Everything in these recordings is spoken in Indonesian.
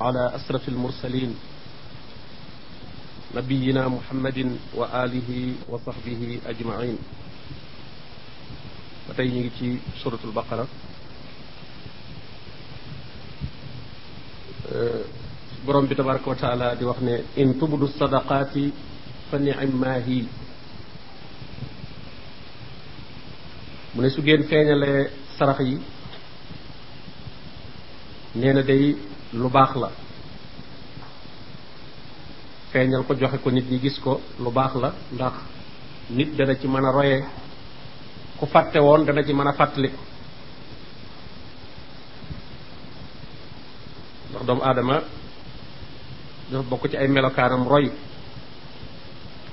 على أسرف المرسلين نبينا محمد وآله وصحبه أجمعين. وتينيكي سورة البقرة. أه، برمب تبارك وتعالى دي إن تبدو الصدقات فنعم ما هي. من سجين فين لسرخي نينا دي lu baax la. Feeñal ko joxe ko nit ñi gis ko lu baax la. Ndax nit dana ci mën a ku fàtte woon dana ci mën a fàttaliku ndax doomu aadama dafa bokk ci ay melokaanam roy.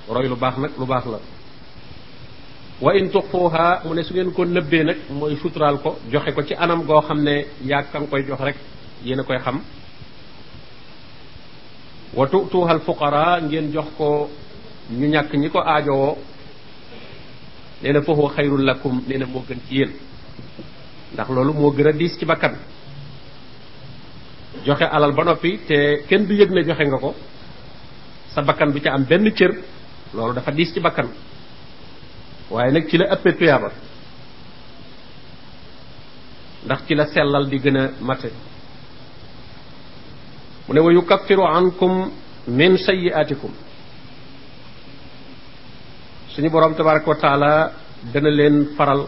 Roy lu baax nag lu baax la. Wa in tuxfuha mu ne su ngeen ko nëbbee nag mooy suturaal ko joxe ko ci anam goo xam ne yàgg ka nga koy jox rek yéen a koy xam. Wa tutuuhal fuqara ngeen jox ko ñu ñàkk ñi ko aajowoo. Nee na huwa xayrul lakum nee na gën ci yéen. Ndax loolu moo gën a ci bakkan. Joxe alal ba noppi te kenn du yëg ne joxe nga ko. Sa bakkan du ca am benn cër. Loolu dafa diis ci bakkan. Waaye nag ci la ndax ci la sellal di mate mu ne wa yukaffiru ankum min sayyi'atikum. Suñu boroom tabaraka taala dana leen faral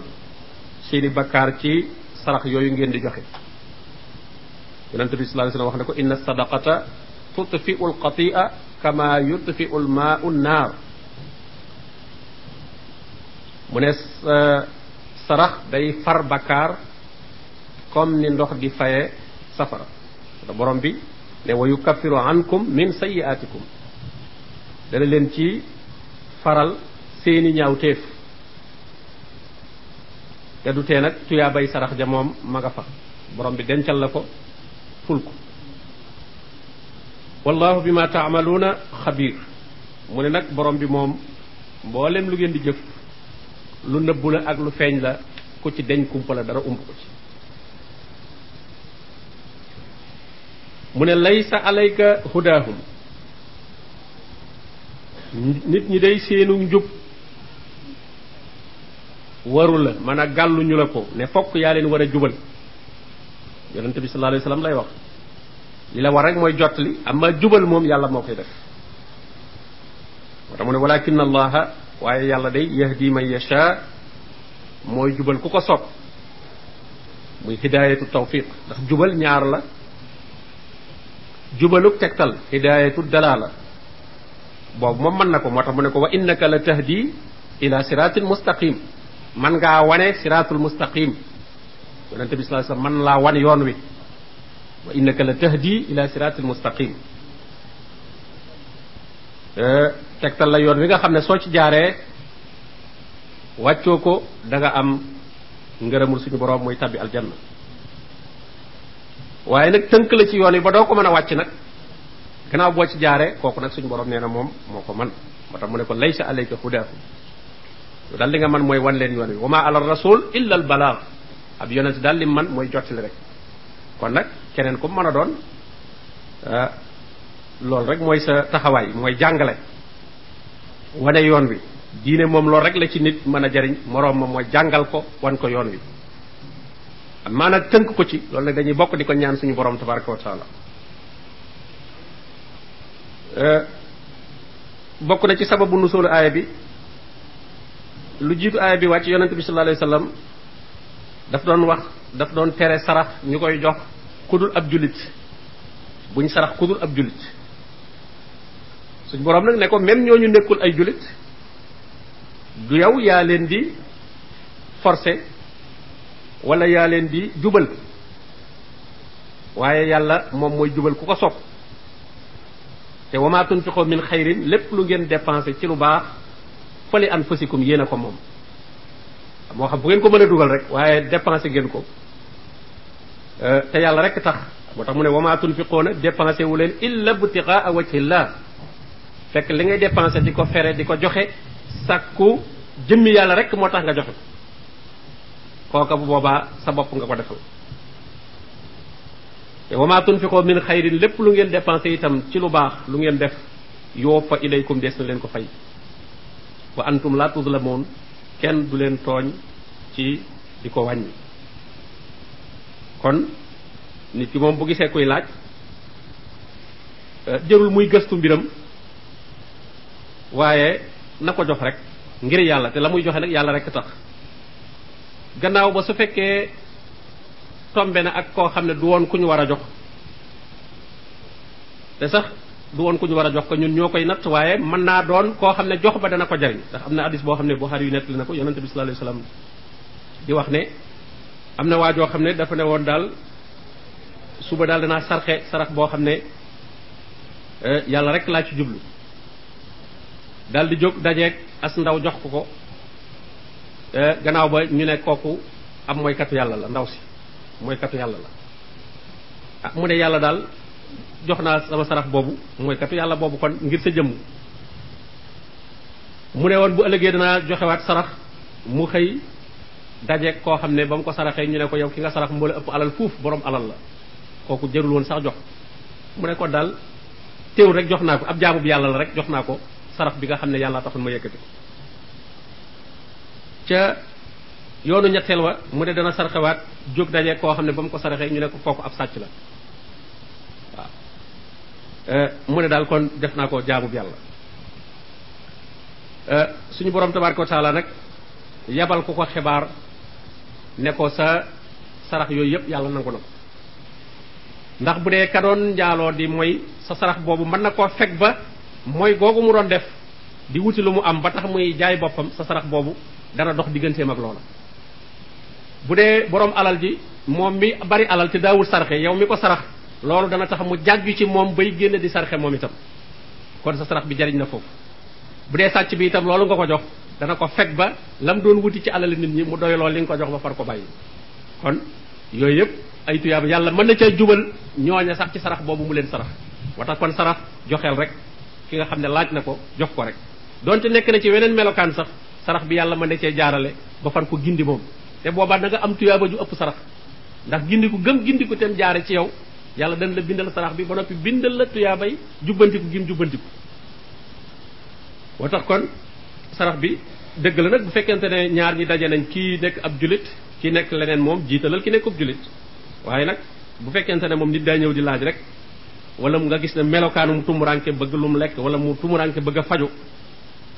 seeni bakkaar ci sarax yooyu ngeen di joxe. Yonent bi sallallahu alayhi wasallam wax ko inna sadaqata tutfi'u al-qati'a kama yutfi'u al-ma'u an-nar mu ne sarax day far bakkaar comme ni ndox di faye safara. Borom bi ne wa yukaffiru ankum min sayyi'atikum dana leen ci faral seeni ñaawteef te du tee nag tuyaa bay sarax ja moom ma nga fa borom bi dencal la ko ful ko wallahu bima taamaluuna xabiir mu ne nag borom bi moom mboolem lu ngeen di jëf lu nëbbu la ak lu feeñ la ku ci deñ kumpa la dara umb ko ci mu ne laysa alayka hudaahum. Nit ñi day seenu njub. Waru la man a gàlluñu la ko ne fokk yaa leen war a jubal. Yonente bi sallallahu alayhi lay wax. Li la war rek mooy jot li amma jubal moom yàlla moo koy def. Moo tax mu ne walakin allaha waaye yàlla day yahdi man yasha mooy jubal ku ko sopp muy hidaayatu tawfiq ndax jubal ñaar la. Jubaluk tegtal hidayatu dalaala. Boobu moom mën na ko moo tax mu ne ko wa innaka la tahdi ila siratin mustaqim man ngaa wane siratul mustaqim yonente bi sallallahu man laa wan yoon wi. Wa innaka la tahdi ila siratil mustaqim tegtal la yoon wi nga xam ne soo ci jaaree wàccoo ko da nga am ngërëmul suñu borom muy tabbi aljanna. Waaye nag tënk la ci yoon wi ba doo ko mën a wàcc nag. gannaaw boo ci jaaree kooku nag suñu boroom nee na moom moo ko man. moo tax mu ne ko laysa alayka hudaahum daal li nga man mooy wan leen yoon wi. wa ma ala rasul illa al balaag ab yonent daal li man mooy jottali rek. kon nag keneen ku mën a doon loolu rek mooy sa taxawaay mooy jàngale. wane yoon wi. diine moom loolu rek la ci nit mën a jariñ. moroom ma mooy jàngal ko wan ko yoon wi. Maanaam tënk ko ci loolu nag dañuy bokk di ko ñaan suñu borom tabaraka wa taala. Bokk na ci sababu nusoolu aaya bi lu jiitu aaya bi wàcc yonent bi sallallahu alayhi wasallam daf doon wax daf doon tere sarax ñu koy jox ku dul ab jullit buñ sarax ku dul ab jullit. Suñ boroom nag ne ko même ñooñu nekkul ay jullit du yow yaa leen di forcer wala yaa leen di jubal. waaye yàlla moom jubal ku ko te tunfiqu min xayrin lépp lu ngeen dépensé ci lu baax fali anfusikum yéen a ko xam bu ngeen ko dugal rek waaye dépensé ngeen ko. Te yàlla rek tax. Moo tax mu ne wa ma tunfiquuna dépensé wu leen illa butiqaa wajhillah fekk li ngay dépensé di ko fere di ko jëmmi rek nga kooka bu boobaa sa bopp nga ko defal. Te wa ma tunfiqoo min xayrin lépp lu ngeen dépensé itam ci lu baax lu ngeen def yuwaffa ilaykum des na leen ko fay. Wa antum la tuzlamoon kenn du leen tooñ ci di ko wàññi. Kon nit ki moom bu gisee kuy laaj jërul muy gëstu mbiram waaye na ko jox rek ngir yàlla te la muy joxe nag yàlla rek tax. Gannaaw ba su fekkee tombe na ak koo xam ne du woon ku ñu war a jox. te sax du woon ku ñu war a jox ko ñun ñoo koy natt waaye mën naa doon koo xam ne jox ba dana ko jariñ. ndax am na hadis boo xam ne Buxaari yu nettali na ko yonente bi sallallahu alayhi di wax ne am na waa joo xam ne dafa ne woon daal suba daal danaa sarxe sarax boo xam ne yàlla rek laa ci jublu. daal di jóg dajeeg as ndaw jox ko ko. Gannaaw ba ñu ne kooku am mooykatu yàlla la ndaw si mooy katu yàlla la. Ah mu ne yàlla daal jox naa sama sarax boobu mooy katu yàlla boobu kon ngir sa jëmm. Mu ne woon bu ëllëgee danaa joxewaat sarax mu xëy dajeeg koo xam ne ba ko saraxee ñu ne yow ki nga sarax moo alal fuuf borom alal la. Kooku jërul woon sax jox. Mu ne ko daal teewul rek jox naa ko ab jaamu bi yàlla la rek jox naa ko sarax bi nga xam ne yàlla taxoon ma yëkkati ko. Ca yoonu ñetteel wa mu ne dana sarxewaat jóg daje koo xam ne ba mu ko saraxee ñu ne ko kooku ab sàcc la. Waaw. Mu ne daal kon def naa ko jaamu bi yàlla suñu borom tabaraka wa taala nag yabal ku ko xibaar ne ko sa sarax yooyu yëpp yàlla nangu na ko. Ndax bu dee ka doon njaaloo di mooy sa sarax boobu mën na koo fekk ba mooy googu mu doon def di wuti lu mu am ba tax muy jaay boppam sa sarax boobu dana dox digganteem ak loola bu borom alal ji mi bari alal te daawul sarxe yow mi ko sarax loolu dana tax mu jàggu ci moom bay génn di sarxe moom itam. Kon sa sarax bi jariñ na foofu. Bu dee bi itam loolu nga ko jox dana ko fekk ba lam doon wuti ci alal nit ñi mu doy lool li nga ko jox ba far ko kon yooyu yëpp ay tuyaaba yàlla mën na caa jubal ñooña sax ci sarax boobu mu leen sarax. Wa tax kon sarax joxeel rek ki nga xam ne laaj na ko jox ko rek. Donte nekk na ci weneen melokaan sax sarax bi yàlla mën na cee jaarale ba far ko gindi moom. te boobaa da nga am tuyaaba ju ëpp sarax. ndax gindiku gëm gindiku tem jaare ci yow yàlla dañ la bindal sarax bi ba noppi bindal la tuyaabay jubbantiku gim jubbantiku. moo tax kon sarax bi dëgg la nag bu fekkente ne ñaar ñi daje nañ kii nekk ab julit kii nekk leneen moom jiitalal ki nekk ab julit. waaye nag bu fekkente ne moom nit ñëw di laaj rek wala nga gis ne melokaanu mu tumuranke bëgg lu mu lekk wala mu tumuranke bëgg a faju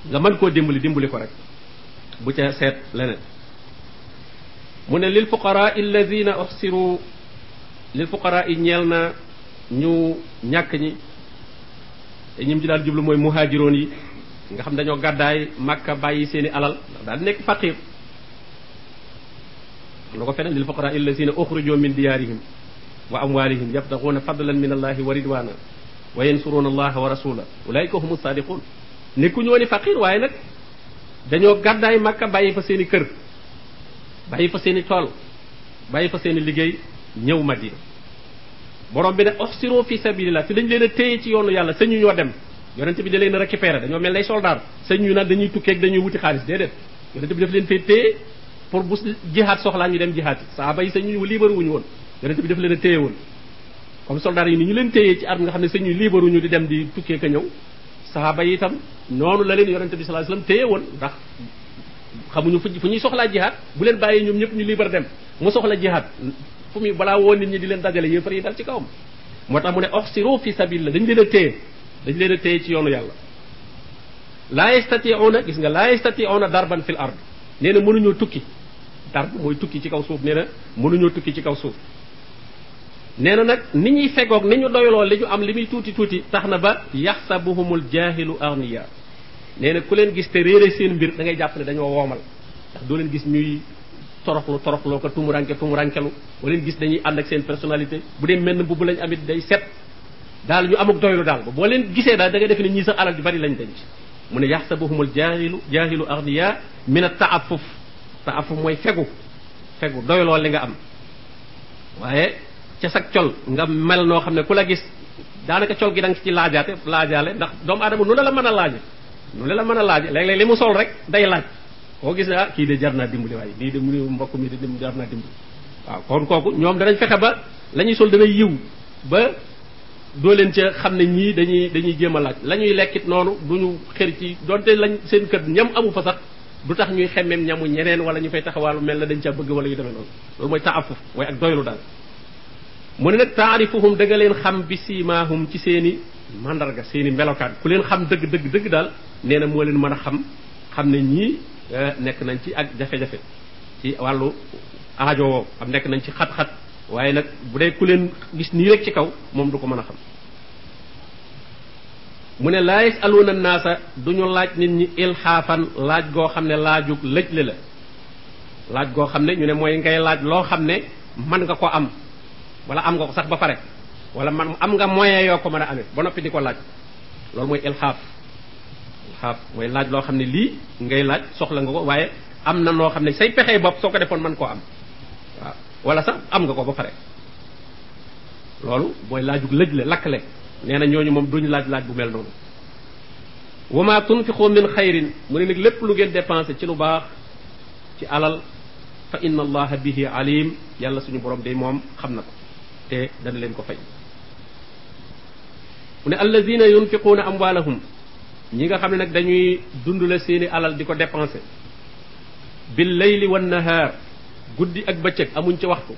nga mën koo dimbali dimbali ko rek bu ca seet leneen mu ne lil fuqaraa alladina uxsiru lil fuqaraa yi ñeel na ñu ñàkk ñi te ñim ci daal jublu mooy muhaajiroon yi nga xam dañoo gàddaay màkka bàyyi seeni alal ndax daal nekk faqir na ko feneen lil fuqaraa alladina uxrijoo min diyaarihim wa amwalihim yabtaxuuna fadlan min allahi wa ridwana wa yansuruuna allaha wa rasula ulaika humu sadiqun nekku ñoo ni faqir waaye nag dañoo gàddaay màkka bàyyi fa seeni kër bàyyi fa seeni tool bàyyi fa seeni liggéey ñëw madina borom bi ne oxsiro fi sabilillah te dañ leen a téye ci yoonu yàlla sañu ñoo dem yonente bi da leen a récupérer dañoo mel nay soldat sañ ñu naan dañuy tukkeeg dañuy wuti xaalis déedéet yonente bi daf leen fay téye pour bu jihaat soxlaa ñu dem jihaat yi saaba yi sañu liibaru wuñu woon yonente bi daf leen a téye woon comme soldat yi ni ñu leen téye ci arme nga xam ne sañu liibaruñu di dem di tukkee ka ñëw saaba yi itam noonu la leen yonente bi sallallahu alayhi wasallam téye woon ndax xamuñu fu fu ñuy soxlaa jihaat bu leen bàyyee ñoom ñëpp ñu liibar dem mu soxla jihaat fu muy balaa woon nit ñi di leen dajale yëfar yi dal ci kawam. moo tax mu ne oxsiro fi sabilillah dañ leen a téye dañ leen a téye ci yoonu yàlla. laa yastati'una gis nga laa yastati'una darban fil ard nee na mënuñoo tukki darb mooy tukki ci kaw suuf nee na mënuñoo tukki ci kaw suuf. Nee na nag ni ñuy fegoog ni ñu doyloo li ñu am li muy tuuti tuuti tax na ba yaxsabuhumul jaahilu arniya nee na ku leen gis te réere seen mbir da ngay jàpp ne dañoo woomal ndax doo leen gis ñuy toroxlu toroxloo ko tumuranke tumurankelu boo leen gis dañuy ànd ak seen personnalité bu dee menn mbubb lañ amit day set daal ñu amuk doylu daal ba boo leen gisee daal da ngay defe ne ñii sax alal ju bari lañ denc mu ne yaxsabuhumul jaahilu jaahilu arniya min a taafuf taafuf mooy fegu fegu doyloo li nga am waaye ca sag col nga mel noo xam ne ku la gis daanaka col gi da nga ci laajaate laajaale ndax doomu aadama nu ne la mën a laaje nu ne la mën a laaje. Léeg-léeg li mu sol rek day laaj. Koo gis ah kii de jar naa dimbali waaye lii de mu mbokk mi de jar naa dimbali. Waaw kon kooku ñoom danañ fexe ba la ñuy sol dana yiw ba doo leen ca xam ne ñii dañuy dañuy jéem a laaj. La ñuy lekkit noonu duñu xër ci donte lañ seen kër ñam amu fa sax du tax ñuy xemmeem ñamu ñeneen wala ñu fay taxawaalu mel na dañ ca bëgg wala yu demee noonu. Loolu mooy taafuf waaye ak doylu daal. Mu ne nag taarifuhum da nga leen xam bi siimaahum ci seeni mandarga seeni melokaan. Ku leen xam dëgg dëgg dëgg daal nee na moo leen mën a xam xam ne ñii nekk nañ ci ak jafe-jafe ci wàllu aajo woo am nekk nañ ci xat-xat waaye nag bu dee ku leen gis nii rek ci kaw moom du ko mën a xam. Mu ne laa yasaluuna naasa duñu laaj nit ñi ilxaafan laaj goo xam ne laajug lëjle la. Laaj goo xam ne ñu ne mooy ngay laaj loo xam ne mën nga ko am. Wala am nga ko sax ba pare wala man am nga moyen yoo ko mën a amee ba noppi di ko laaj loolu mooy ilxaaf ilxaaf mooy laaj loo xam ne lii ngay laaj soxla nga ko waaye am na noo xam ne say pexey bopp soo ko defoon mën koo am waaw wala sax am nga ko ba pare. loolu mooy laajug lakk lakkle nee na ñooñu moom duñu laaj laaj bu mel noonu. wa ma tunfiqu min xayrin mu ne nag lépp lu ngeen dépensé ci lu baax ci alal fa inna allaha bihi alim yàlla suñu borom de moom xam na ko. Te dana leen ko fay. mu ne alladina yunfiquuna amwaalahum ñi nga xam ne nag dañuy dundale seeni alal di ko dépensé bil layli wan nahaar guddi ak bëccëg amuñ ci waxtu.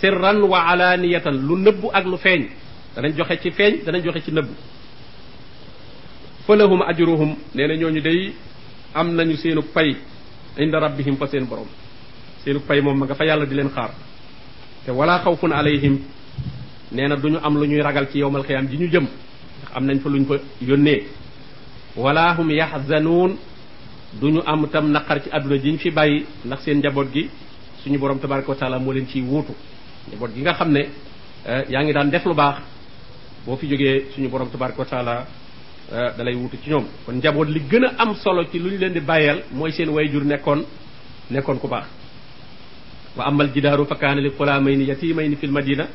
sirran wa alaaniyatan lu nëbbu ak lu feeñ. danañ joxe ci feeñ danañ joxe ci nëbbu. fa lahum ajruhum nee na ñooñu day am nañu seenu pay inda rabbihim fa seen borom. seenu pay moom ma nga fa yàlla di leen xaar. Te wala xawfun alayhim nee na duñu am lu ñuy ragal ci yowmal xiyaam ji ñu jëm. ndax am nañ fa luñ fa yónnee. wala hum yaxzanuun duñu am tam naqar ci àdduna ji ñu fi bàyyi ndax seen njaboot gi suñu borom tabaraka wa taala moo leen ciy wuutu. njaboot gi nga xam ne yaa ngi daan def lu baax boo fi jógee suñu borom tabaraka wa taala da lay wutu ci ñoom. kon njaboot li gën a am solo ci lu ñu leen di bàyyeel mooy seen way jur nekkoon nekkoon ku baax. Wa amal jidaaru fa kaana li xulaamayni yatimayni fi l madina.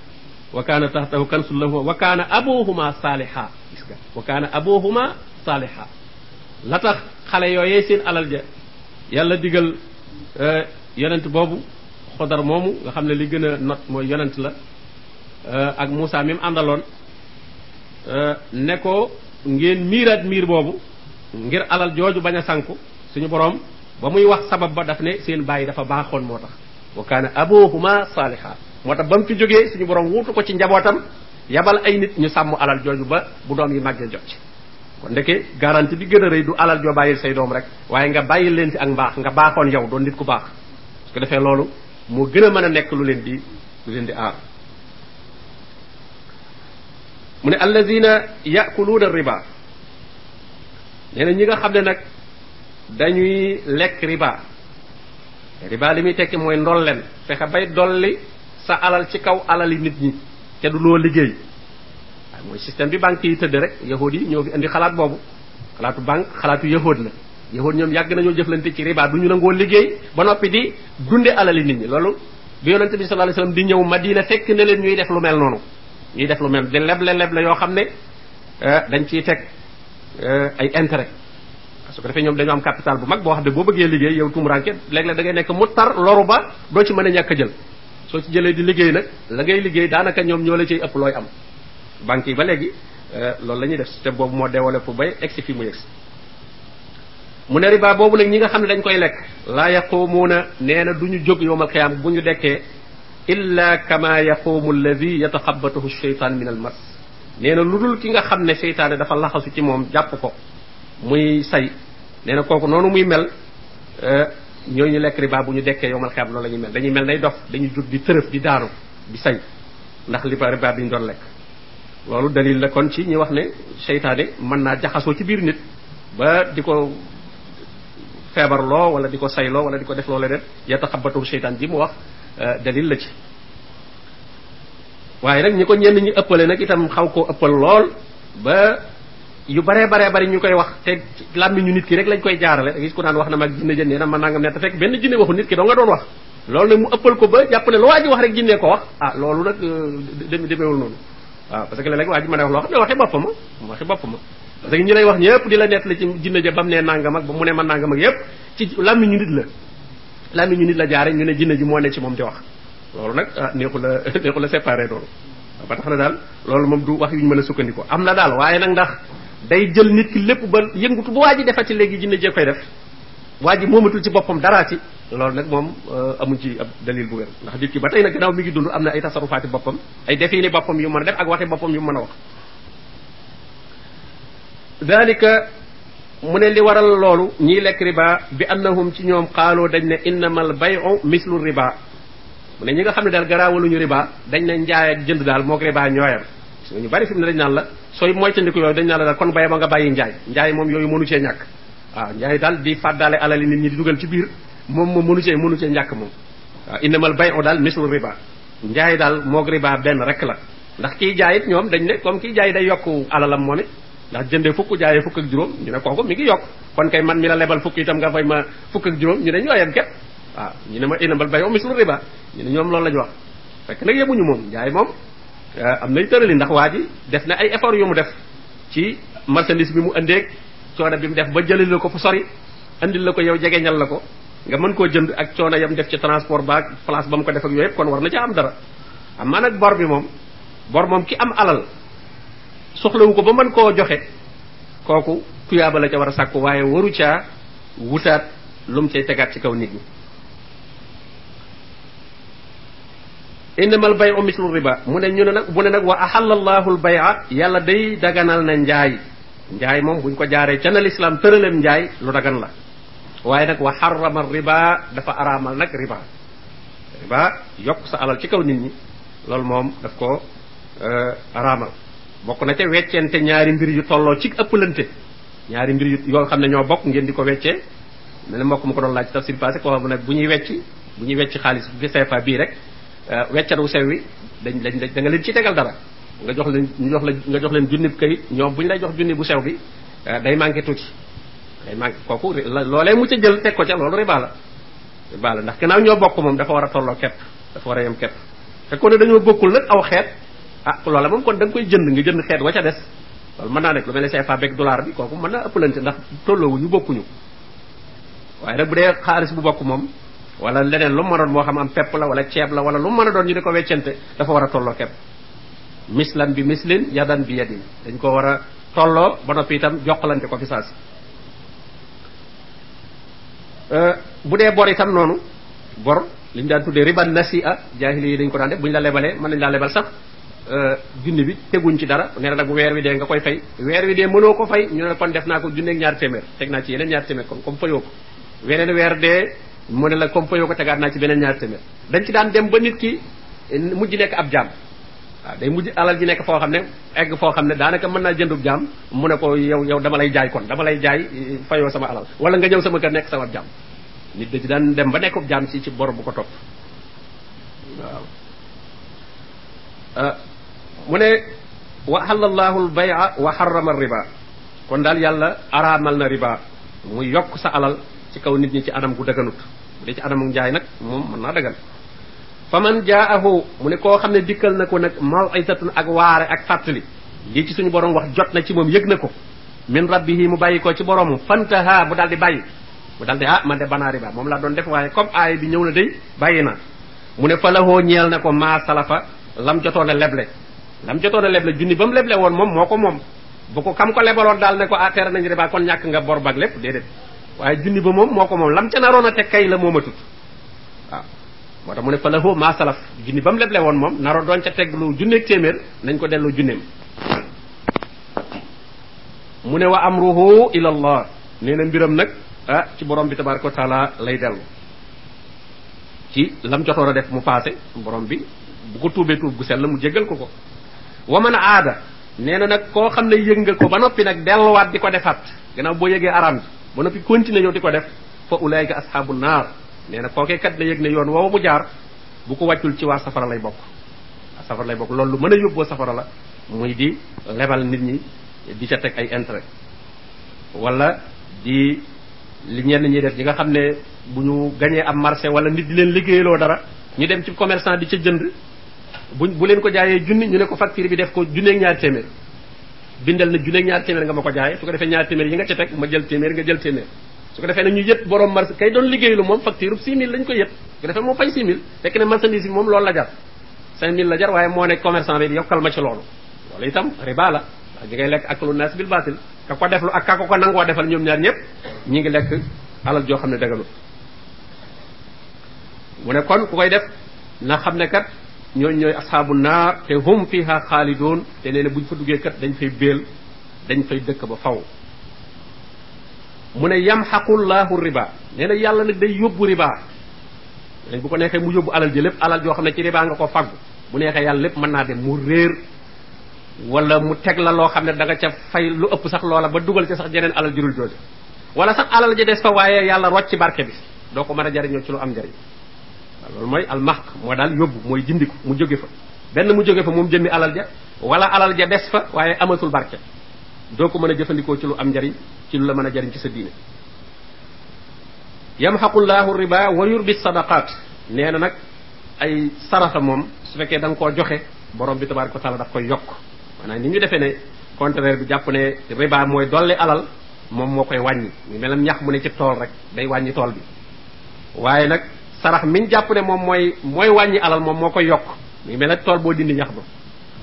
Wa kaana taxtahu kansun lahu. Wa kaana abuhuma saaliha gis nga wa kaana abuhuma saaliha la tax xale yooyee seen alal ja yàlla digal yonent boobu xodar moomu nga xam ne li gën a not mooy yonent la ak Moussa mi mu àndaloon ne ko ngeen miiraat ngir alal jooju bañ a sanku suñu borom sabab ba daf ne seen bàyyi dafa baaxoon wa kaana abuhuma saaliha moo tax ba mu fi jógee suñu borom wuutu ko ci njabootam yabal ay nit ñu sàmm alal jooju ba bu doom yi màggee jot ci. Kon ndeke garantie bi gën a rëy du alal joo bàyyil say doom rek waaye nga bàyyil leen fi ak mbaax nga baaxoon yow doon nit ku baax. Su ko defee loolu moo gën a mën a nekk lu leen di lu leen di aar. Mu ne allazina yakuluuna riba. Nee na ñi nga xam ne nag dañuy lekk riba li muy tekki mooy ndolleen fexe bay dolli sa alal ci kaw alali nit ñi te du loo liggéey. Waaye mooy système bi banque yi tëdd rek yahud yi ñoo fi indi xalaat boobu. Xalaatu banque xalaatu yahud la. Yahud ñoom yàgg nañoo jëflante ci riba du ñu nangoo liggéey ba noppi di dunde alali nit ñi. Loolu bi yonente bi sallallahu alayhi wasallam di ñëw Madina fekk ne leen ñuy def lu mel noonu. Ñuy def lu mel di leble leble yoo xam ne dañ ciy teg ay intérêt. Su ko defee ñoom dañoo am capital bu mag boo xam ne boo bëggee liggéey yow tumuranke léeg-léeg da ngay nekk mu tar loru ba doo ci mën a ñàkk jël. Soo ci jëlee di liggéey nag la ngay liggéey daanaka ñoom ñoo la ciy ëpp looy am. Banque yi ba léegi loolu la ñuy def système boobu moo développé bay egsi fi mu egsi mu ne riba boobu nag ñi nga xam ne dañ koy lekk laa yaquumuuna nee na du ñu jóg yowmal xiyaam bu ñu dekkee illa kama yaquumu alladi yataxabatuhu sheytaan min al mas nee na lu dul ki nga xam ne dafa laxasu ci moom jàpp ko muy say nee na kooku muy mel ñooñu lekk riba bu ñu dekkee yowmal xiyaam loolu la mel. Dañuy mel nay dof dañuy di tërëf di daanu di say ndax riba riba bi doon lekk. Loolu dalil la kon ci ñi wax ne seytaane mën naa jaxasoo ci biir nit ba di ko feebarloo wala di ko sayloo wala di ko def loo leneen yataxabatu ji mu wax dalil la ci. Waaye nag ñi ko ñenn ñi ëppale nag itam xaw ëppal lool ba yu baree baree bari ñu koy wax te làmmiñu nit ki rek lañ koy jaarale. Da gis ku naan wax na mag jinne jën nee na man nangam ne te fekk benn jinne waxu nit ki doo nga doon wax. Mu ëppal ko ba jàpp ne lu waa ji wax rek jinne ko ah loolu nag dem demeewul noonu. Waaw parce que léeg-léeg waa ji mën a wax loo xam ne waxi boppam ma waxi boppam ma parce que lay wax ñëpp di la nett la ci jinne ja bam ne nangam ak ba mu ne man nangam ak yëpp ci làmmiñu nit la. Làmmiñu nit la jaare ñu ne jinne ji moo ne ci moom di wax. Loolu nag ah neexu la neexu la séparé loolu. Ba tax na daal loolu moom du wax yu ñu mën a sukkandiku. Am na daal waaye nag ndax day jël nit ki lépp ba yëngutu bu waa ji defati léegi jinne jee koy def. waa ji moomatul ci boppam dara ci loolu nag moom amuñ ci ab dalil bu wér. ndax nit ki ba tey nag gannaaw mi ngi dund am na ay tasarufaati boppam ay defini boppam yu mën a def ak waxi boppam yu mën a wax. Dalika mu ne li waral loolu ñiy lekk riba bi annahum ci ñoom xaaloo dañ ne innamal bayu mislu riba. mu ne ñi nga xam ne daal garaawaluñu riba dañ ne njaay ak jënd daal moog riba ñooyam. Ñu bari fi mu ne dañ naan la sooy moytandiku yooyu dañ naan la kon baye ba nga bàyyi njaay. Njaay moom yooyu mënu cee ñàkk. Waaw njaay daal di fàddaale alali nit ñi di dugal ci biir moom moom mënu cee mënu cee ñàkk moom. Waaw innamal bayu daal mislu riba. Njaay daal moog riba benn rek la. Ndax kii jaay ñoom dañ ne comme kii jaay day yokk alalam moo ne ndax jëndee fukk jaayee fukk ak juróom ñu ne kooku mi ngi yokk. Kon kay man mi la lebal fukk itam nga fay ma fukk ak juróom ñu ne ñoo yem képp waaw ñu ne ma inambal bayo mislu riba. Ñu ne ñoom loolu la ñu wax. Fekk nag yemuñu moom. Jaay moom am nay tërali ndax waa def na ay effort yu mu def ci marchandise bi mu indeeg coono bi mu def ba jëlil la ko fu sori andil la ko yow jegeñal la ko nga mën koo jënd ak coono yam def ci transport ba place ba mu ko def ak yooyu kon war na ca am dara. Am maa nag bor bi moom bor moom ki am alal soxlawu ko ba mën koo joxe kooku tuyaaba la ca war a sàkku waaye waru caa wutaat cay tegaat ci kaw nit ñi innamal bayu mislu riba. Mu ne ñu ne nag mu ne nag wa ahallallahu al baya yàlla day daganal na njaay. Njaay moom buñ ko jaaree ca na lislaam tëraleem njaay lu dagan la. Waaye nag wa xarama riba dafa araamal nag riba. Riba yokk sa alal ci kaw nit ñi loolu moom daf ko araamal. Bokk na ca weccente ñaari mbir yu tolloo ci ëppalante. Ñaari mbir yu yoo xam ne ñoo bokk ngeen di ko weccee ne mbokk mu ko doon laaj tafsir passé koo xam ne bu ñuy wecc bu ñuy wecc rek weccat wu sew wi dañ dañ da nga leen ci tegal dara. Nga jox leen jox la nga jox leen junni kayit ñoom bu ñu lay jox junni bu sew bi day manqué tuuti. Day manqué kooku loolee mu ca jël teg ko ca loolu riba la. Riba la ndax gannaaw ñoo bokk moom dafa war a tolloo kepp dafa war a yem kepp. Ko ne dañoo bokkul nag aw xeet ah loola moom kon da koy jënd nga jënd xeet wa ca des. Loolu mën naa lu mel CFA beeg dollar bi kooku mën naa ëppalante ndax tolloowu ñu bokkuñu. Waaye nag bu dee xaalis bu bokk moom wala leneen lu mu mën a doon moo xam am pepp la wala ceeb la wala lu mën a doon ñu di ko weccante dafa war a tolloo kepp. Mislan bi mislin yadan bi yadin. Dañ ko war a tolloo ba noppi itam jokkalante ko fi saasi bu dee bor itam noonu bor li ñu daan tuddee riban nasi'a jaahili yi dañ ko daan def bu ñu la lebalee mën nañ laa lebal sax junni bi teguñ ci dara. Nee na nag weer wi dee nga koy fay. Weer wi dee mënoo ko fay ñu ne kon def naa ko junneeg ñaar téeméer teg naa ci yeneen ñaar téeméer kon comme fayoo ko. Weneen weer dee mu ne la comme fayoo ko tegaat ci beneen ñaar dañ ci daan dem ba nit ki mujj nekk ab jaam. Waaw day mujj alal ji nekk foo xam ne egg foo xam ne mën jëndub mu ne ko yow yow dama lay jaay kon dama lay jaay fayoo sama alal. Wala nga ñëw sama kër nekk sama jaam. Nit da ci daan dem ba nekkub jaam ci ci bor bu ko topp. Waaw. Mu ne wa halallahu al bay'a wa harrama riba kon daal yàlla na riba. Mu sa alal ci kaw nit ñi ci anam gu daganut. Bu dee ci anamu njaay nag moom mën naa dagan. Fa man jaahu mu ne koo xam ne na ko nag maw'izatun ak waare ak fàttali. Lii ci suñu borom wax jot na ci moom yëg na ko. Min rabbihi mu bàyyi ko ci boroomu fantaha mu daal di bàyyi. Mu daal di ah man de banaa riba moom laa doon def waaye comme aay bi ñëw na day bàyyi mu ne fa lahoo ñeel salafa lam jotoon a leble. Lam jotoon a leble junni ba leble woon moom moo ko moom. Bu ko kam ko lebaloon daal ne ko ah tere kon ñàkk nga bor bag lépp déedéet waaye junni ba moom moo ko lam ca naroon a teg kay la moom a tut waaw. moo mu ne fa lahoo maa salaf. junni ba mu leble woon moom naroon doon ca teg lu junneeg ko mu ne wa amruhu ila allah. nee mbiram nag ah ci borom bi tabaraka taala lay dellu. ci lam jotoon a def mu passé borom bi bu ko tuubee tuub gu sell mu jéggal ko ko. wa man aada. nee na nag ne ko ba di ko defaat. gannaaw boo yëgee bi ba noppi continuer yow di ko def fa ulaayka asxaabu naar. nee na kookee kat na yëg ne yoon woowu mu jaar bu ko wàccul ci waa safara lay bokk. safara lay bokk. loolu lu mën a yóbboo safara la muy di lebal nit ñi di ca teg ay intérêt. wala di li ñenn ñi def ñi nga xam ne bu ñu gañee am marché wala nit di leen liggéeyaloo dara ñu dem ci commerçant di ca jënd. bu bu leen ko jaayee junni ñu ne ko facture bi def ko junneeg ñaar téeméer. Bindal na junneeg ñaar téeméer nga ma ko jaayee su ko defee ñaar téeméer yi nga ca teg ma jël nga jël téeméer. Su ko defee nag ñu borom marché kay doon liggéeylu moom facture 6000 lañ ko yët su ko defee moom fay 6000 fekk ne marchandise bi moom loolu la jar. Cinq mille la jar waaye moo ne commerçant bi yokkal ma ci loolu. Loolu itam riba la. Ndax ñi ngay lekk aklu nas bil batil ka ko deflu ak ka ko ko defal ñoom ñaar ñëpp ñi ngi lekk alal joo xam ne mu ne kon ku koy def na xam kat ñooñ ñooy asxaabu naar te hum fiha xaalidoon te nee na buñ fa duggee kat dañ fay béel dañ fay dëkk ba faw. mu ne yamxaqullahu riba nee na yàlla nag day yóbbu riba. Léegi bu ko neexee mu yóbbu alal ji lépp alal joo xam ne ci riba nga ko faggu. Bu neexee yàlla lépp mën naa dem mu réer wala mu teg la loo xam ne da nga ca fay lu ëpp sax loola ba dugal ci sax jeneen alal jurul jooju. Wala sax alal ji des fa waaye yàlla rocc barke bi. Doo ko mën a jariñoo ci lu am njariñ. Loolu mooy almaq moo daal yóbbu mooy dindiku mu jóge fa benn mu jóge fa moom jëmmi alal ja wala alal ja des fa waaye amatul barke doo ko mën a jëfandikoo ci lu am njariñ ci lu la mën a jariñ ci sa diine yamxaqullahu riba wa yurbi sadaqat nee na nag ay saraxa moom su fekkee da nga koo joxe borom bi tabaraka taala daf koy yokk maanaam ni ñu defee ne contraire bi jàpp ne riba mooy dolli alal moom moo koy wàññi ñu melam ñax mu ne ci tool rek day wàññi tool bi waaye nag sarax miñ jàpp ne moom mooy mooy wàññi alal moom moo koy yokk. Mu mel ne tool boo dindi ñax ba.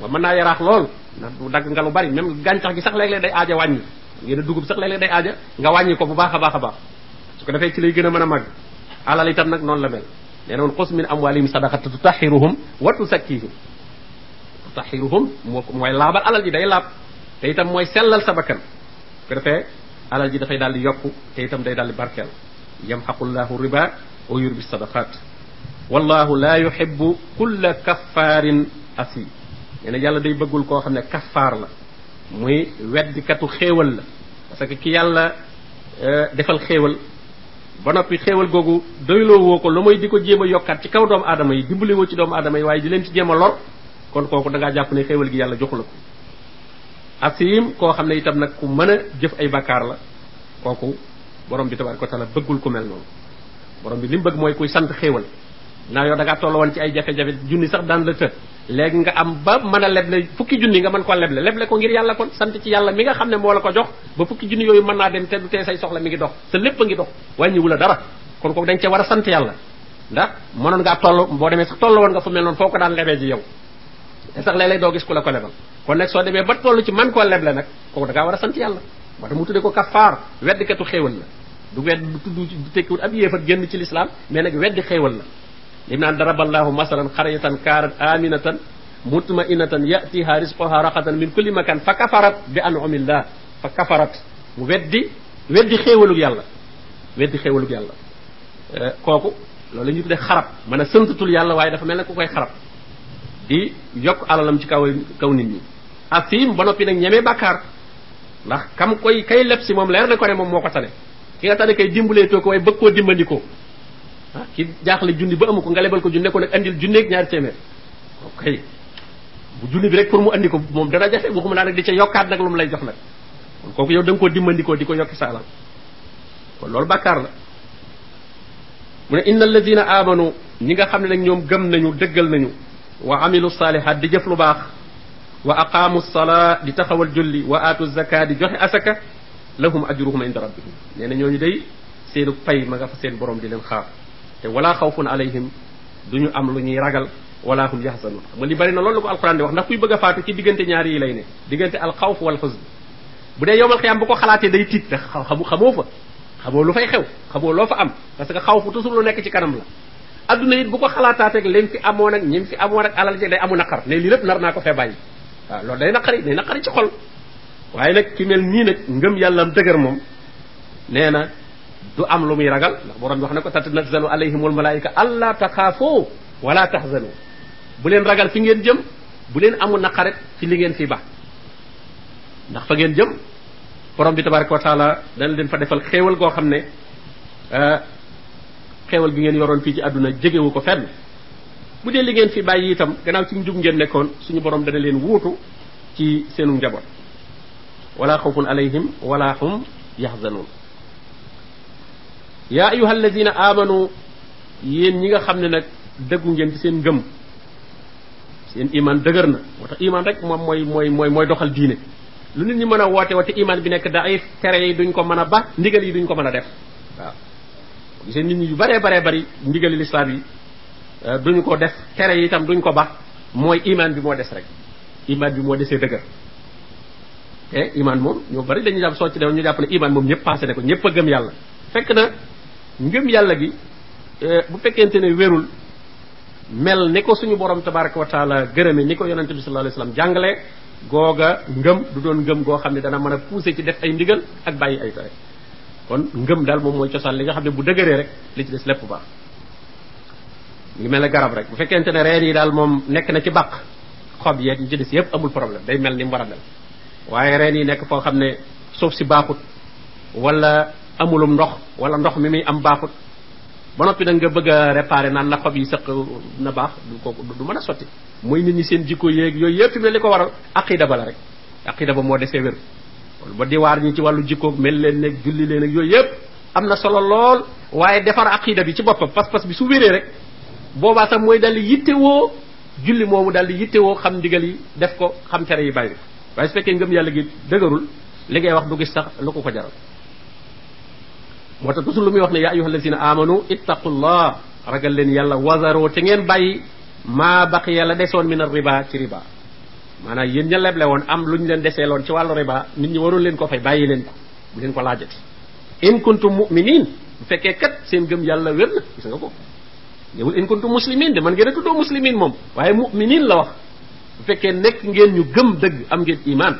Wa mën naa lool. Ndax du dagg nga lu bari même gàncax gi sax léeg-léeg day aaja wàññi. Ngeen a dugub sax léeg-léeg day aaja nga wàññi ko bu baax a baax su ko defee ci lay gën a mën alal itam nag noonu la mel. Nee na woon xus min amwalihim wa tusakkihim tutahiruhum moo mooy laabal alal ji day laab. Te itam mooy sellal sa ko alal ji te itam day riba أوير بالصدقات والله لا يحب كل كفار أسي يعني أنا يالا دي بقول كو خمنا كفار لا. موي ويد كتو خيول لا. فسك كي يالا آه، دفل خيول بنابي خيول غوغو دي لو وكو لموي ديكو جيما يوكات تي كو دوم آدمي ديبلي وو تي دوم آدمي واي جلين تي جيما لور. كون كو كو دنگا جاپني خيول جي يالا جوخلو أسيم كو خمنا يتب نك كو منا جف أي بكار لا. كو كو بروم بي تبارك وتعالى بقول كو مل borom bi li mu bëgg mooy kuy sant xéewal. Naa yow da ngaa toll ci ay jafe-jafe junni sax daan la të. Léegi nga am ba mën a leble fukki junni nga mën ko leble leble ko ngir yàlla kon sant ci yàlla mi nga xam ne moo la ko jox ba fukki junni yooyu mën naa dem te du tee say soxla mi ngi dox sa lépp a ngi dox wàññiwu la dara. Kon kooku dañ cee war a sant yàlla. Ndax mënoon ngaa toll boo demee sax toll woon nga fu mel noonu foo ko daan lebee ji yow. Te sax léeg-léeg doo gis ku la ko lebal. Kon nag soo demee ba toll ci man koo leble nag kooku da ngaa war a sant yàlla. Moo tax mu tuddee ko kafaar weddikatu xéewal la du wedd du tudd du tekkiwut ab yéefat génn ci lislaam mais nag weddi xéewal la. Lim naan daraballahu masalan xaryatan kaarat aminatan mutmainatan yatiha risqoha raxatan min kulli makan fa kafarat bi anumillah fa kafarat. Mu weddi weddi xéewalug yàlla. Weddi xéewalug yàlla. Kooku loolu la ñuy tuddee xarab. Mën a sëntatul yàlla dafa mel ne ku koy xarab. Di yokk alalam ci kaw kaw nit ñi. Asim ba noppi nag ñemee bàkkaar. Ndax kam koy kay leb si moom leer na ko ne moom moo tane ki nga tane kay dimbalee too ko waaye bëgg koo dimbandikoo ah ki jaaxle junni ba amu ko nga lebal ko junne ko nag andil junneeg ñaari téeméer ok bu junni bi rek pour mu andi ko moom dana jafe waxuma naa nag di ca yokkaat nag lu mu lay jox nag kon kooku yow da nga koo dimbandikoo di ko yokki sa kon loolu bàkkaar la mu ne inna alladina amanu ñi nga xam ne nag ñoom gëm nañu dëggal nañu wa amilu salihat di jëf lu baax wa aqaamu salaa di taxawal julli wa aatu zaka di joxe asaka lahum ajruhum inda rabbihim nee na ñooñu day seenu pay ma nga fa seen borom di leen xaar te wala xawfun alayhim duñu am lu ñuy ragal wala hum yaxzanun xam nga li bari na loolu la ko alquran di wax ndax kuy bëgg a faatu ci diggante ñaari yi lay ne diggante al xawf wal xusn bu dee yowmal xiyaam bu ko xalaatee day tiit te xamu xamoo fa xamoo lu fay xew xamoo loo fa am parce que xawfu toujours lu nekk ci kanam la adduna it bu ko xalaataateeg leen fi amoon ak ñim fi amoon ak alal ji day amu naqar ne lii lépp nar naa ko fee bàyyi waaw loolu day naqari day naqari ci xol waaye nag ki mel nii nag ngëm yàllam dëgër moom nee na du am lu muy ragal ndax borom bi wax na ko tatanazzalu alayhim wal malaika alla taxaafoo wala taxzanu. bu leen ragal fi ngeen jëm bu leen amul naqaret ci li ngeen fi ba ndax fa ngeen jëm borom bi tabaraka wa taala dana leen fa defal xéewal goo xam ne xéewal gi ngeen yoroon fii ci àdduna jegewu ko fenn. bu dee li ngeen fi bàyyi itam gannaaw ci njub ngeen nekkoon suñu borom dana leen wuutu ci seenu njaboot. ولا خوف عليهم ولا هم يحزنون. يا أيها الذين آمنوا يين نيغا خامني نك دغو نين سي سين گم سين ايمان دغرنا وتا ايمان رك موم موي موي موي موي دوخال دينه لو نين ني مانا واتي واتي ايمان بي نك ضعيف كاري دون كو مانا با نيغالي دون كو مانا ديف واو سين نين يو باري باري باري نيغالي الاسلام يي دون كو ديف كاري يي تام دون كو با موي ايمان بي مو ديس رك ايمان بي مو ديسي دغر te iman moom ñu bari dañuy jàpp soo ci dew ñu jàpp ne iman moom ñëpp passé ne ko ñëpp a gëm yàlla. Fekk na ngëm yàlla gi bu fekkente ne wérul mel ni ko suñu borom tabaraka wa taala gërëme ni ko yonente bi sallallahu alayhi wasallam jàngale googa ngëm du doon ngëm goo xam ne dana mën a pousser ci def ay ndigal ak bàyyi ay tere. Kon ngëm daal moom mooy cosaan li nga xam ne bu dëgëree rek li ci des lépp baax. Ngi mel garab rek bu fekkente ne reen yi daal moom nekk na ci bàq xob yeeg ñu ci des yëpp amul problème day mel ni mu war mel waaye reen yi nekk foo xam ne suuf si baaxut wala amulum ndox wala ndox mi muy am baaxut. Ba noppi nag nga bëgg a réparer naan na xob yi sëq na baax du ko du mën a sotti. Mooy nit ñi seen jikko yéeg yooyu yëpp ne li ko waral aqida ba la rek. Aqida ba moo desee wér. Ba di waar ñi ci wàllu jikko mel leen nekk julli leen ak yooyu yëpp am na solo lool. Waaye defar aqida bi ci boppam pas-pas bi su wéree rek boobaa sax mooy daldi yittewoo julli moomu daldi yittewoo xam ndigal yi def ko xam tere yi waaye su fekkee ngëm yàlla gi dëgërul li ngay wax du gis sax lu ko ko jaral. Moo tax toujours lu muy wax ne yaa ayyuha allazina amanu ittaqullah ragal leen yàlla wazaroo te ngeen bàyyi maa baqiya la desoon min riba ci riba. Maanaam yéen ña leble woon am lu ñu leen deseeloon ci wàllu riba nit ñi waroon leen ko fay bàyyi leen ko bu leen ko laajati. In kuntum mu'minin bu fekkee kat seen gëm yàlla wér na gis nga ko. Ñëwul in kuntum muslimin de man ngeen a tuddoo muslimin moom waaye mu'minin la wax bu fekkee nekk ngeen ñu gëm dëgg am ngeen iman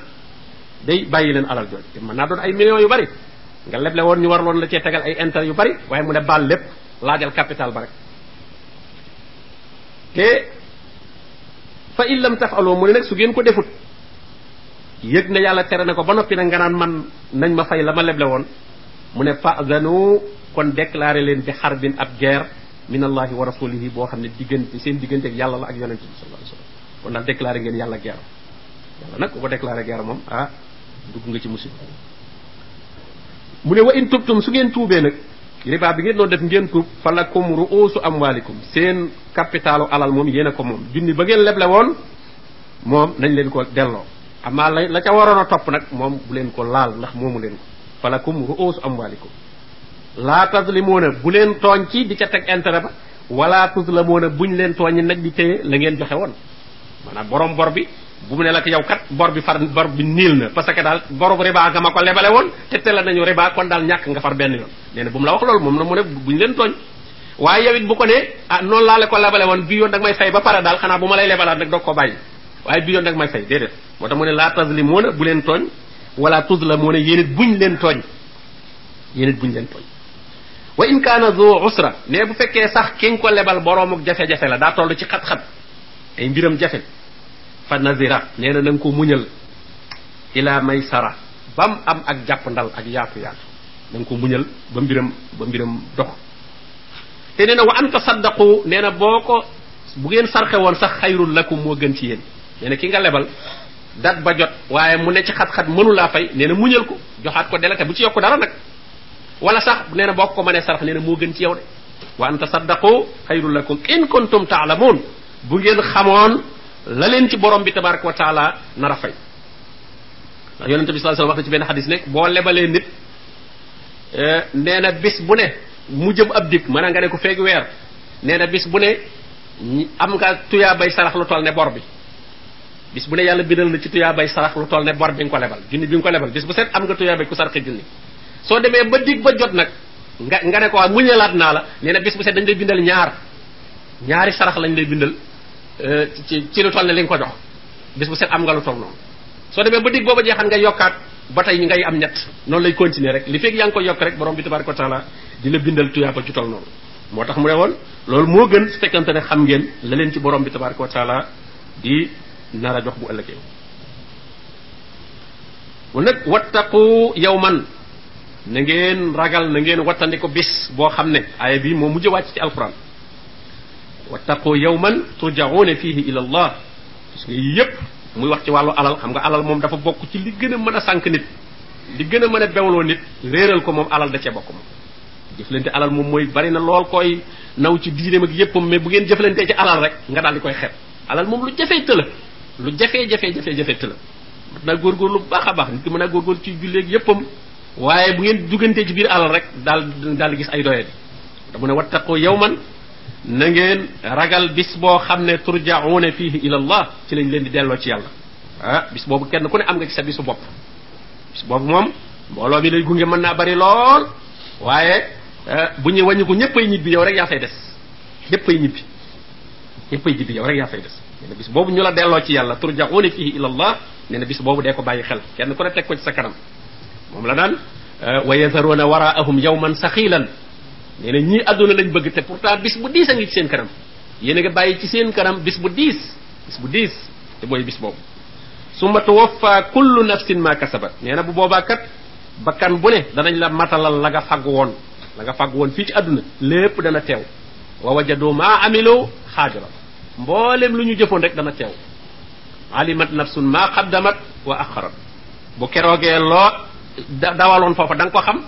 day bàyyi leen alal jooju. Te mën naa doon ay millions yu bari. Nga leble woon ñu warloon la cee tegal ay intérêt yu bari waaye mu ne baal lépp laajal capital ba rek. Te fa in lam tafaloo mu ne nag su ngeen ko defut yëg na yàlla tere na ko ba noppi nag nga naan man nañ ma fay la ma leble woon. Mu ne fa'zanu kon déclaré leen bi xarbin ab guerre min allahi wa rasulihi boo xam ne diggante seen diggante ak yàlla la ak yonente bi sallallahu alayhi kon daal déclaré ngeen yàlla guerre yàlla nag ku ko déclaré guerre moom ah dugg nga ci musiba mu ne wa in tubtum su ngeen tuubee nag riba bi ngeen doon def ngeen tuub falakum ru'usu amwalikum. Seen capitalu alal moom yéen a ko moom junni ba ngeen leble woon moom nañ leen ko delloo amaa la la ca waroon a topp nag moom bu leen ko laal ndax moomu leen ko. Falakum ru'usu amwalikum. Laa tazlimuuna bu leen tooñ ci di ca teg intérêt ba wala tuzlamuuna buñ leen tooñi nag di téye la ngeen joxe woon maanaam borom bor bi bu mu ne la ko yow kat bor bi far bor bi niil na parce que daal boru riba nga ma ko lebale woon te tele nañu riba kon daal ñàkk nga far benn yoon. nee na bu mu la wax loolu moom na ko ne ah noonu ko lebale woon bi yoon dag fay ba pare daal xanaa bu ma lay lebalaat nag doog ko bàyyi. waaye bi yoon dag may fay déedéet. moo tax mu ne laa tazlimuuna bu leen tooñ wala buñ leen tooñ. yéen it buñ leen tooñ. wa in kaana zu usra ne bu fekkee sax ki nga ko lebal boroom ak jafe-jafe la daa toll ci xat-xat. Ay mbiram jafe. Fa nazira nee na na ko muñal ila maysara bam am ak jàpp ndal ak yaatu yaatu. Na ko muñal ba mbiram ba mbiram dox. Te nee na wa an tasaddaqu nee na boo ko bu ngeen sarxe woon sax xayrul lakum moo gën ci yéen. Nee ki nga lebal dat ba jot waaye mu ne ci xat-xat mënu laa fay nee na muñal ko joxaat ko delate bu ci yokk dara nag. Wala sax nee na boo ko mënee sarx nee na moo gën ci yow de. Wa an tasaddaqu xayrul lakum in kuntum taalamuun bu ngeen xamoon la leen ci borom bi tabaraka wa taala nar a fay. Yonente bi sallallahu alayhi wasallam wax na ci benn xadis ne boo lebalee nit nee na bis bu ne mu jëm ab dik mën nga ne ko feeg weer nee na bis bu ne am nga tuyaa bay sarax lu toll ne bor bi. Bis bu ne yàlla bindal na ci tuyaa bay sarax lu toll ne bor bi nga ko lebal junni bi nga ko lebal bis bu set am nga tuyaa bay ku sarxe junni. Soo demee ba dig ba jot nag nga nga ne ko waa muñalaat naa la nee na bis bu set dañ lay bindal ñaar ñaari sarax lañ lay bindal ci ci lu toll ne li nga ko jox bis bu set am nga lu toll noonu soo demee ba dig booba jeexan nga yokkaat ba tey ngay am ñett。noonu lay continuer rek li fekk yaa ngi koy rek borom bi tabaraka taala di la bindal tuyaaba ci toll noonu moo tax mu ne woon loolu moo gën su fekkante ne xam ngeen la leen ci borom bi tabaraka taala di nar a jox bu ëllëgee. mu wattaqu yawman na ngeen ragal na ngeen wattandiko bis boo xam ne aaya bi moo mujj wàcc ci alquran wattaqu yawman turjauna fihi ila allah. Parce que yépp muy wax ci wàllu alal xam nga alal moom dafa bokk ci li gën a mën a sànq nit li gën a mën a bewloo nit réeral ko moom alal da cee bokk moom. Jëflante alal moom mooy bari na lool koy naw ci diineem ak yéppam mais bu ngeen jëflantee ci alal rek nga daal di koy xeeb. Alal moom lu jafee tëla lu jafee jafee jafee jafee tëla mat naa góorgóorlu bu baax a baax nit ki mën a góorgóorlu ci julleeg yéppam waaye bu ngeen duggantee ci biir alal rek daal daal di ay doye di da mu ne wattaqoo yawman na ngeen ragal bis boo xam ne turjauna fihi ila allah ci lañ leen di delloo ci yàlla. Ah bis boobu kenn ku ne am nga ci sa bisu bopp. Bis boobu moom mbooloo mi lay gunge mën naa bari lool. Waaye bu ñuy wàññiku ñëpp ay ñibbi yow rek yaa fay des. Ñëpp ay ñibbi. Ñëpp ay ñibbi yow rek yaa fay des. Nee bis boobu ñu la delloo ci yàlla turjauna fihi ila allah nee na bis boobu dee ko bàyyi xel. Kenn ku ne teg ko ci sa kanam. Moom la daan wa yazaruna waraahum yawman saxilan nee na ñii àdduna lañ bëgg te pourtant bis bu diis a ngi ci seen kanam. Yéen a nga ci seen bis bu diis bis bu diis te mooy bis summa tuwaffa kullu nafsin ma kasabat. Nee bu boobaa kat bakkan bu ne danañ la matalal la nga fagg woon la nga fii ci dana wa wajadu ma amilu xaajira mboolem lu ñu jëfoon rek dana alimat nafsun ma qaddamat wa axarat. Bu keroogee loo dawaloon foofa da ko xam